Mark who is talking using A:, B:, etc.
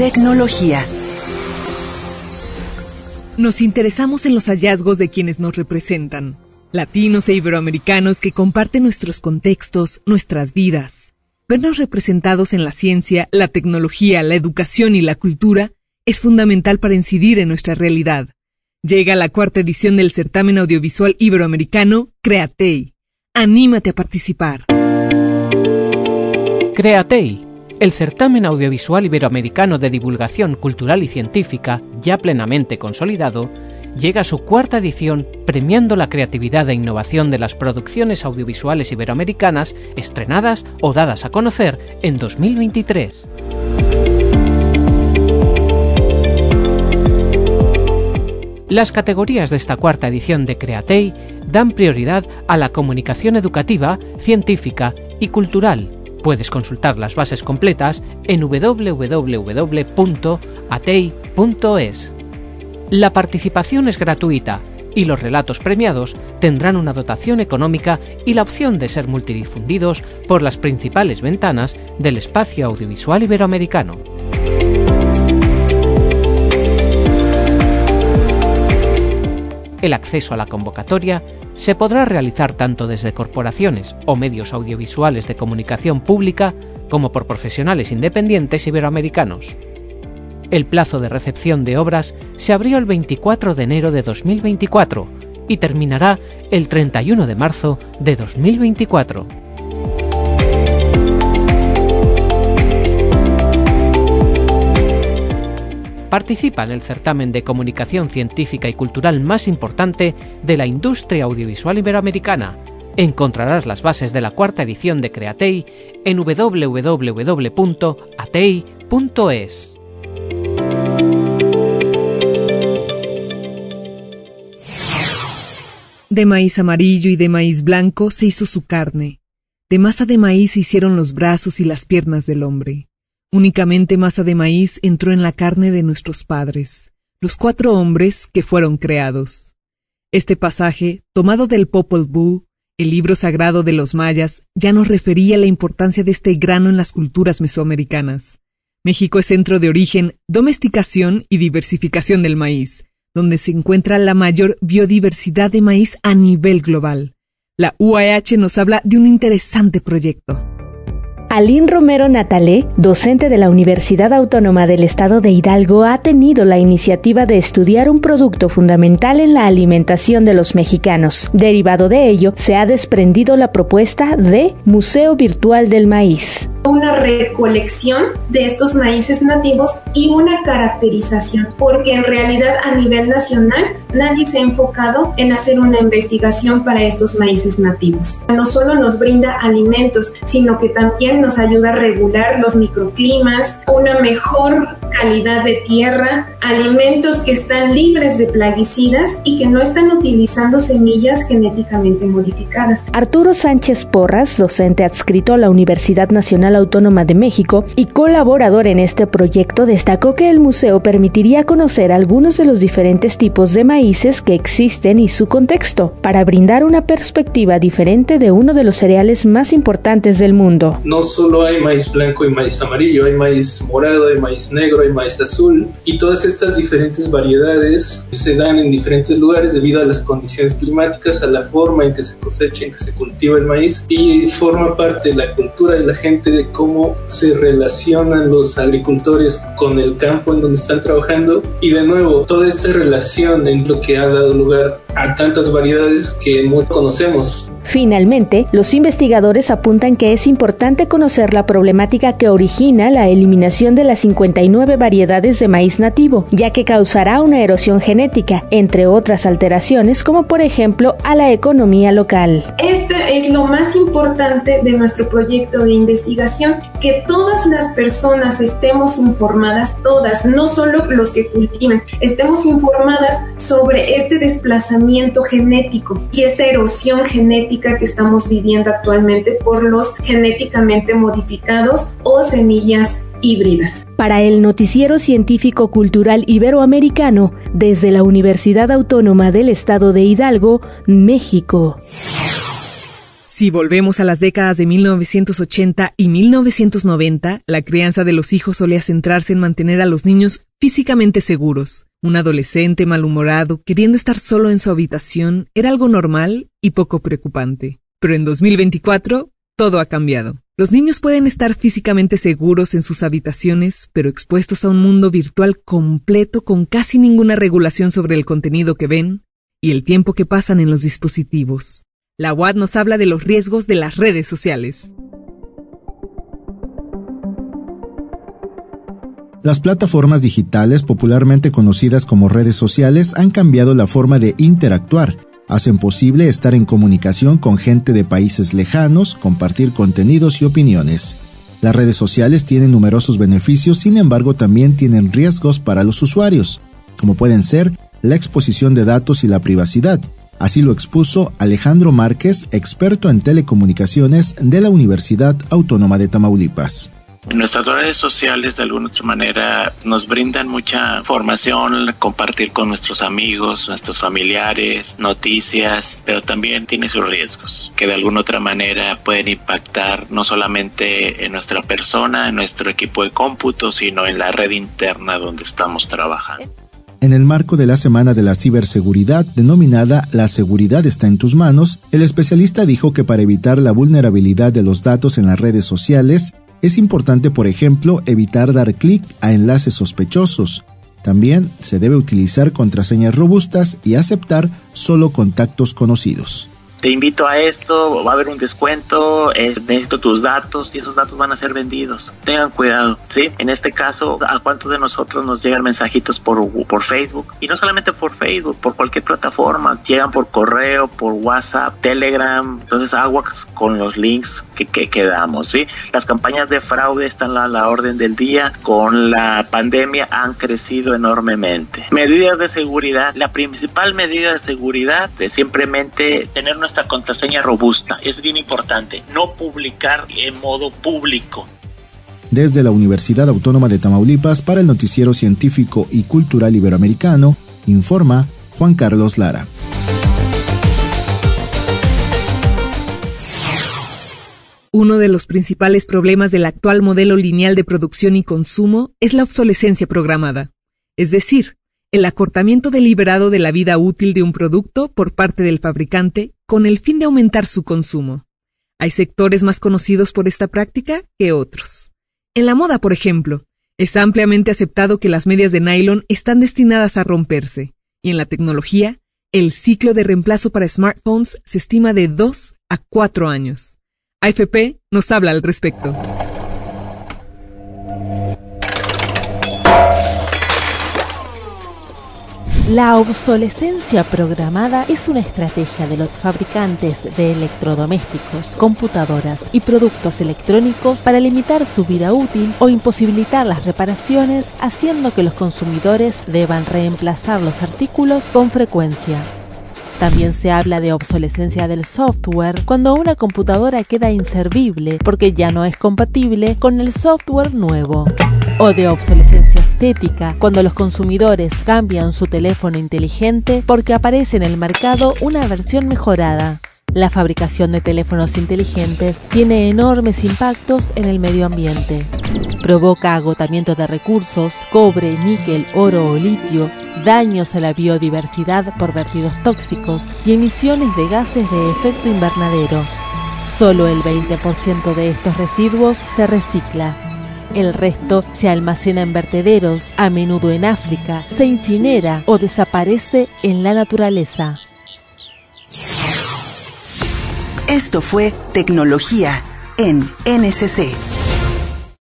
A: tecnología.
B: Nos interesamos en los hallazgos de quienes nos representan, latinos e iberoamericanos que comparten nuestros contextos, nuestras vidas. Vernos representados en la ciencia, la tecnología, la educación y la cultura es fundamental para incidir en nuestra realidad. Llega la cuarta edición del certamen audiovisual iberoamericano Createi. Anímate a participar.
C: Createi, el certamen audiovisual iberoamericano de divulgación cultural y científica, ya plenamente consolidado, llega a su cuarta edición premiando la creatividad e innovación de las producciones audiovisuales iberoamericanas estrenadas o dadas a conocer en 2023. Las categorías de esta cuarta edición de Createi dan prioridad a la comunicación educativa, científica y cultural. Puedes consultar las bases completas en www.atei.es. La participación es gratuita y los relatos premiados tendrán una dotación económica y la opción de ser multidifundidos por las principales ventanas del espacio audiovisual iberoamericano. El acceso a la convocatoria se podrá realizar tanto desde corporaciones o medios audiovisuales de comunicación pública como por profesionales independientes iberoamericanos. El plazo de recepción de obras se abrió el 24 de enero de 2024 y terminará el 31 de marzo de 2024. Participa en el certamen de comunicación científica y cultural más importante de la industria audiovisual iberoamericana. Encontrarás las bases de la cuarta edición de Createi en www.atei.es.
B: De maíz amarillo y de maíz blanco se hizo su carne. De masa de maíz se hicieron los brazos y las piernas del hombre. Únicamente masa de maíz entró en la carne de nuestros padres, los cuatro hombres que fueron creados. Este pasaje, tomado del Popol Vuh, el libro sagrado de los mayas, ya nos refería la importancia de este grano en las culturas mesoamericanas. México es centro de origen, domesticación y diversificación del maíz, donde se encuentra la mayor biodiversidad de maíz a nivel global. La UAH nos habla de un interesante proyecto.
D: Aline Romero Natalé, docente de la Universidad Autónoma del Estado de Hidalgo, ha tenido la iniciativa de estudiar un producto fundamental en la alimentación de los mexicanos. Derivado de ello, se ha desprendido la propuesta de Museo Virtual del Maíz
E: una recolección de estos maíces nativos y una caracterización, porque en realidad a nivel nacional nadie se ha enfocado en hacer una investigación para estos maíces nativos. No solo nos brinda alimentos, sino que también nos ayuda a regular los microclimas, una mejor calidad de tierra, alimentos que están libres de plaguicidas y que no están utilizando semillas genéticamente modificadas.
D: Arturo Sánchez Porras, docente adscrito a la Universidad Nacional Autónoma de México y colaborador en este proyecto, destacó que el museo permitiría conocer algunos de los diferentes tipos de maíces que existen y su contexto, para brindar una perspectiva diferente de uno de los cereales más importantes del mundo.
F: No solo hay maíz blanco y maíz amarillo, hay maíz morado, hay maíz negro, hay maíz azul y todas estas diferentes variedades se dan en diferentes lugares debido a las condiciones climáticas, a la forma en que se cosecha, en que se cultiva el maíz y forma parte de la cultura de la gente de cómo se relacionan los agricultores con el campo en donde están trabajando. Y de nuevo toda esta relación en lo que ha dado lugar a tantas variedades que no conocemos.
D: Finalmente, los investigadores apuntan que es importante conocer la problemática que origina la eliminación de las 59 variedades de maíz nativo, ya que causará una erosión genética, entre otras alteraciones como por ejemplo a la economía local.
E: Este es lo más importante de nuestro proyecto de investigación, que todas las personas estemos informadas, todas, no solo los que cultivan, estemos informadas sobre este desplazamiento genético y esta erosión genética que estamos viviendo actualmente por los genéticamente modificados o semillas híbridas.
D: Para el Noticiero Científico Cultural Iberoamericano, desde la Universidad Autónoma del Estado de Hidalgo, México.
B: Si volvemos a las décadas de 1980 y 1990, la crianza de los hijos solía centrarse en mantener a los niños físicamente seguros. Un adolescente malhumorado, queriendo estar solo en su habitación, era algo normal y poco preocupante. Pero en 2024, todo ha cambiado. Los niños pueden estar físicamente seguros en sus habitaciones, pero expuestos a un mundo virtual completo con casi ninguna regulación sobre el contenido que ven y el tiempo que pasan en los dispositivos. La UAD nos habla de los riesgos de las redes sociales.
G: Las plataformas digitales, popularmente conocidas como redes sociales, han cambiado la forma de interactuar. Hacen posible estar en comunicación con gente de países lejanos, compartir contenidos y opiniones. Las redes sociales tienen numerosos beneficios, sin embargo también tienen riesgos para los usuarios, como pueden ser la exposición de datos y la privacidad, Así lo expuso Alejandro Márquez, experto en telecomunicaciones de la Universidad Autónoma de Tamaulipas.
H: Nuestras redes sociales de alguna otra manera nos brindan mucha información, compartir con nuestros amigos, nuestros familiares, noticias, pero también tiene sus riesgos que de alguna otra manera pueden impactar no solamente en nuestra persona, en nuestro equipo de cómputo, sino en la red interna donde estamos trabajando.
G: En el marco de la Semana de la Ciberseguridad denominada La seguridad está en tus manos, el especialista dijo que para evitar la vulnerabilidad de los datos en las redes sociales, es importante, por ejemplo, evitar dar clic a enlaces sospechosos. También se debe utilizar contraseñas robustas y aceptar solo contactos conocidos
H: te invito a esto, va a haber un descuento, necesito tus datos y esos datos van a ser vendidos. Tengan cuidado, ¿sí? En este caso, ¿a cuántos de nosotros nos llegan mensajitos por, por Facebook? Y no solamente por Facebook, por cualquier plataforma. Llegan por correo, por WhatsApp, Telegram. Entonces, aguas con los links que, que, ¿sí? Las campañas de fraude están a la orden del día. Con la pandemia han crecido enormemente. Medidas de seguridad. La principal medida de seguridad es simplemente tener una nuestra contraseña robusta. Es bien importante no publicar en modo público.
G: Desde la Universidad Autónoma de Tamaulipas para el Noticiero Científico y Cultural Iberoamericano, informa Juan Carlos Lara.
B: Uno de los principales problemas del actual modelo lineal de producción y consumo es la obsolescencia programada, es decir, el acortamiento deliberado de la vida útil de un producto por parte del fabricante con el fin de aumentar su consumo. Hay sectores más conocidos por esta práctica que otros. En la moda, por ejemplo, es ampliamente aceptado que las medias de nylon están destinadas a romperse, y en la tecnología, el ciclo de reemplazo para smartphones se estima de 2 a 4 años. AFP nos habla al respecto.
I: La obsolescencia programada es una estrategia de los fabricantes de electrodomésticos, computadoras y productos electrónicos para limitar su vida útil o imposibilitar las reparaciones, haciendo que los consumidores deban reemplazar los artículos con frecuencia. También se habla de obsolescencia del software cuando una computadora queda inservible porque ya no es compatible con el software nuevo. O de obsolescencia estética cuando los consumidores cambian su teléfono inteligente porque aparece en el mercado una versión mejorada. La fabricación de teléfonos inteligentes tiene enormes impactos en el medio ambiente. Provoca agotamiento de recursos, cobre, níquel, oro o litio, daños a la biodiversidad por vertidos tóxicos y emisiones de gases de efecto invernadero. Solo el 20% de estos residuos se recicla. El resto se almacena en vertederos, a menudo en África, se incinera o desaparece en la naturaleza.
A: Esto fue Tecnología en NCC.